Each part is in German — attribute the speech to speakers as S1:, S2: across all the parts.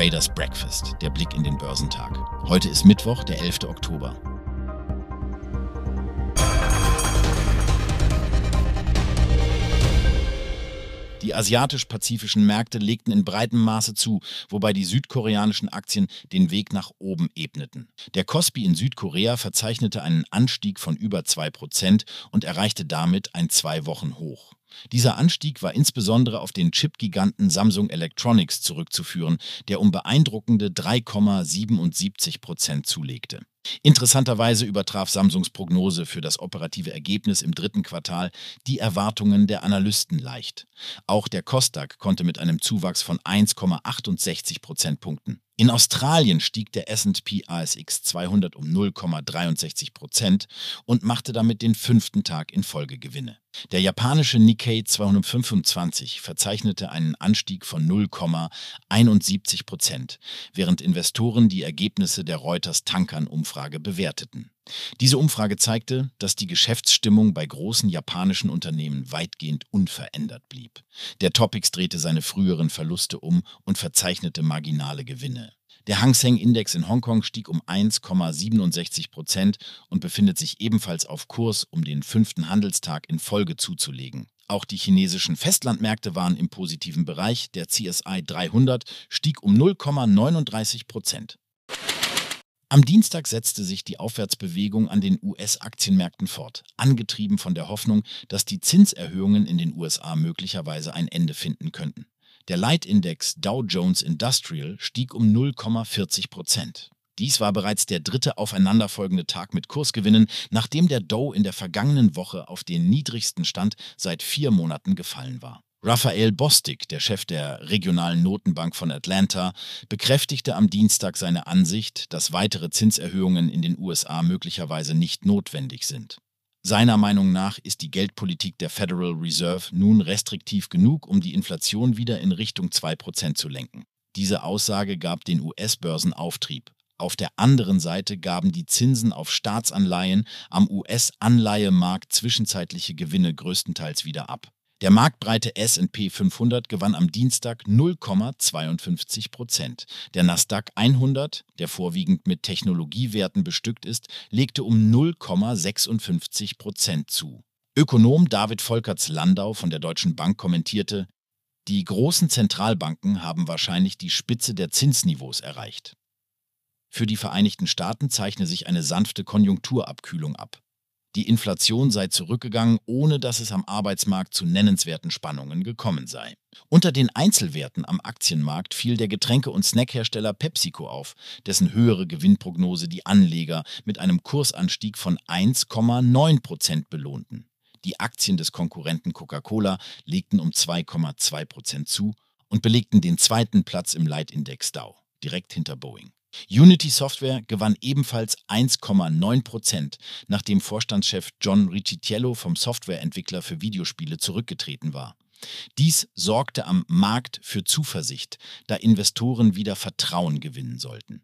S1: Traders Breakfast, der Blick in den Börsentag. Heute ist Mittwoch, der 11. Oktober. Die asiatisch-pazifischen Märkte legten in breitem Maße zu, wobei die südkoreanischen Aktien den Weg nach oben ebneten. Der Kospi in Südkorea verzeichnete einen Anstieg von über 2% und erreichte damit ein Zwei-Wochen-Hoch. Dieser Anstieg war insbesondere auf den Chip-Giganten Samsung Electronics zurückzuführen, der um beeindruckende 3,77 Prozent zulegte. Interessanterweise übertraf Samsungs Prognose für das operative Ergebnis im dritten Quartal die Erwartungen der Analysten leicht. Auch der Kostak konnte mit einem Zuwachs von 1,68 Prozentpunkten in Australien stieg der SP ASX 200 um 0,63 Prozent und machte damit den fünften Tag in Folge Gewinne. Der japanische Nikkei 225 verzeichnete einen Anstieg von 0,71 Prozent, während Investoren die Ergebnisse der Reuters Tankern-Umfrage bewerteten. Diese Umfrage zeigte, dass die Geschäftsstimmung bei großen japanischen Unternehmen weitgehend unverändert blieb. Der Topix drehte seine früheren Verluste um und verzeichnete marginale Gewinne. Der Hang Seng Index in Hongkong stieg um 1,67 Prozent und befindet sich ebenfalls auf Kurs, um den fünften Handelstag in Folge zuzulegen. Auch die chinesischen Festlandmärkte waren im positiven Bereich. Der CSI 300 stieg um 0,39 Prozent. Am Dienstag setzte sich die Aufwärtsbewegung an den US-Aktienmärkten fort, angetrieben von der Hoffnung, dass die Zinserhöhungen in den USA möglicherweise ein Ende finden könnten. Der Leitindex Dow Jones Industrial stieg um 0,40 Prozent. Dies war bereits der dritte aufeinanderfolgende Tag mit Kursgewinnen, nachdem der Dow in der vergangenen Woche auf den niedrigsten Stand seit vier Monaten gefallen war. Raphael Bostic, der Chef der regionalen Notenbank von Atlanta, bekräftigte am Dienstag seine Ansicht, dass weitere Zinserhöhungen in den USA möglicherweise nicht notwendig sind. Seiner Meinung nach ist die Geldpolitik der Federal Reserve nun restriktiv genug, um die Inflation wieder in Richtung 2% zu lenken. Diese Aussage gab den US-Börsen Auftrieb. Auf der anderen Seite gaben die Zinsen auf Staatsanleihen am US-Anleihemarkt zwischenzeitliche Gewinne größtenteils wieder ab. Der marktbreite S&P 500 gewann am Dienstag 0,52 Prozent. Der Nasdaq 100, der vorwiegend mit Technologiewerten bestückt ist, legte um 0,56 Prozent zu. Ökonom David Volkerts-Landau von der Deutschen Bank kommentierte, die großen Zentralbanken haben wahrscheinlich die Spitze der Zinsniveaus erreicht. Für die Vereinigten Staaten zeichne sich eine sanfte Konjunkturabkühlung ab. Die Inflation sei zurückgegangen, ohne dass es am Arbeitsmarkt zu nennenswerten Spannungen gekommen sei. Unter den Einzelwerten am Aktienmarkt fiel der Getränke- und Snackhersteller PepsiCo auf, dessen höhere Gewinnprognose die Anleger mit einem Kursanstieg von 1,9 Prozent belohnten. Die Aktien des Konkurrenten Coca-Cola legten um 2,2 Prozent zu und belegten den zweiten Platz im Leitindex Dow, direkt hinter Boeing. Unity Software gewann ebenfalls 1,9 Prozent, nachdem Vorstandschef John Riccitiello vom Softwareentwickler für Videospiele zurückgetreten war. Dies sorgte am Markt für Zuversicht, da Investoren wieder Vertrauen gewinnen sollten.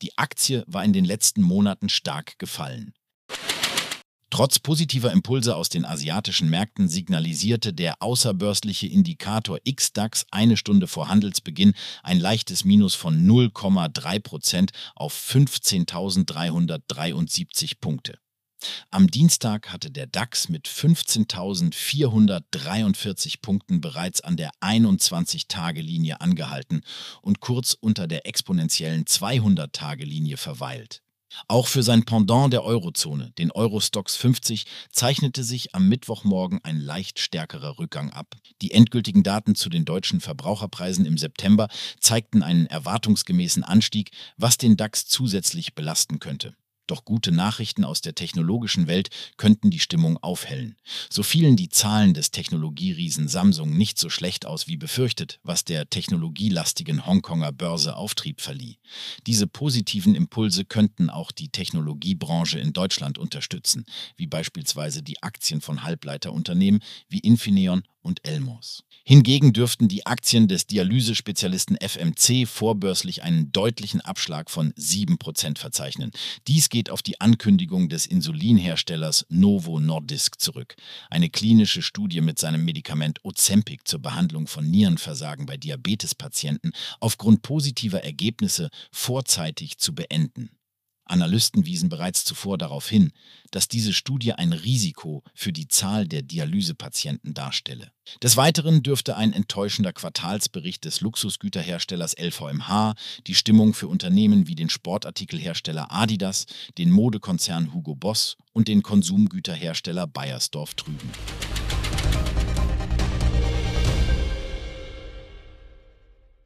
S1: Die Aktie war in den letzten Monaten stark gefallen. Trotz positiver Impulse aus den asiatischen Märkten signalisierte der außerbörsliche Indikator XDAX eine Stunde vor Handelsbeginn ein leichtes Minus von 0,3 Prozent auf 15.373 Punkte. Am Dienstag hatte der DAX mit 15.443 Punkten bereits an der 21-Tage-Linie angehalten und kurz unter der exponentiellen 200-Tage-Linie verweilt. Auch für sein Pendant der Eurozone, den Eurostox 50, zeichnete sich am Mittwochmorgen ein leicht stärkerer Rückgang ab. Die endgültigen Daten zu den deutschen Verbraucherpreisen im September zeigten einen erwartungsgemäßen Anstieg, was den DAX zusätzlich belasten könnte. Doch gute Nachrichten aus der technologischen Welt könnten die Stimmung aufhellen. So fielen die Zahlen des Technologieriesen Samsung nicht so schlecht aus wie befürchtet, was der technologielastigen Hongkonger Börse Auftrieb verlieh. Diese positiven Impulse könnten auch die Technologiebranche in Deutschland unterstützen, wie beispielsweise die Aktien von Halbleiterunternehmen wie Infineon und Elmos. Hingegen dürften die Aktien des Dialysespezialisten FMC vorbörslich einen deutlichen Abschlag von 7% verzeichnen. Dies geht geht auf die Ankündigung des Insulinherstellers Novo Nordisk zurück. Eine klinische Studie mit seinem Medikament Ozempic zur Behandlung von Nierenversagen bei Diabetespatienten aufgrund positiver Ergebnisse vorzeitig zu beenden. Analysten wiesen bereits zuvor darauf hin, dass diese Studie ein Risiko für die Zahl der Dialysepatienten darstelle. Des Weiteren dürfte ein enttäuschender Quartalsbericht des Luxusgüterherstellers LVMH die Stimmung für Unternehmen wie den Sportartikelhersteller Adidas, den Modekonzern Hugo Boss und den Konsumgüterhersteller Bayersdorf trüben.